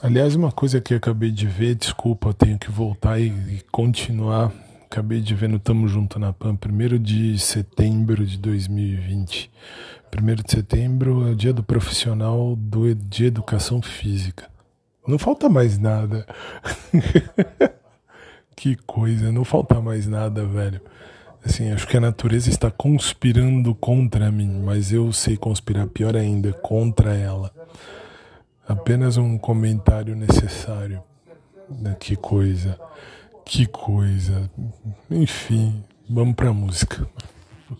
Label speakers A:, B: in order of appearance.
A: Aliás, uma coisa que eu acabei de ver, desculpa, tenho que voltar e, e continuar. Acabei de ver no Tamo Junto na PAN, 1 de setembro de 2020. 1 de setembro é o dia do profissional do, de educação física. Não falta mais nada. que coisa, não falta mais nada, velho. Assim, acho que a natureza está conspirando contra mim, mas eu sei conspirar pior ainda, contra ela. Apenas um comentário necessário. Né, que coisa, que coisa. Enfim, vamos pra música.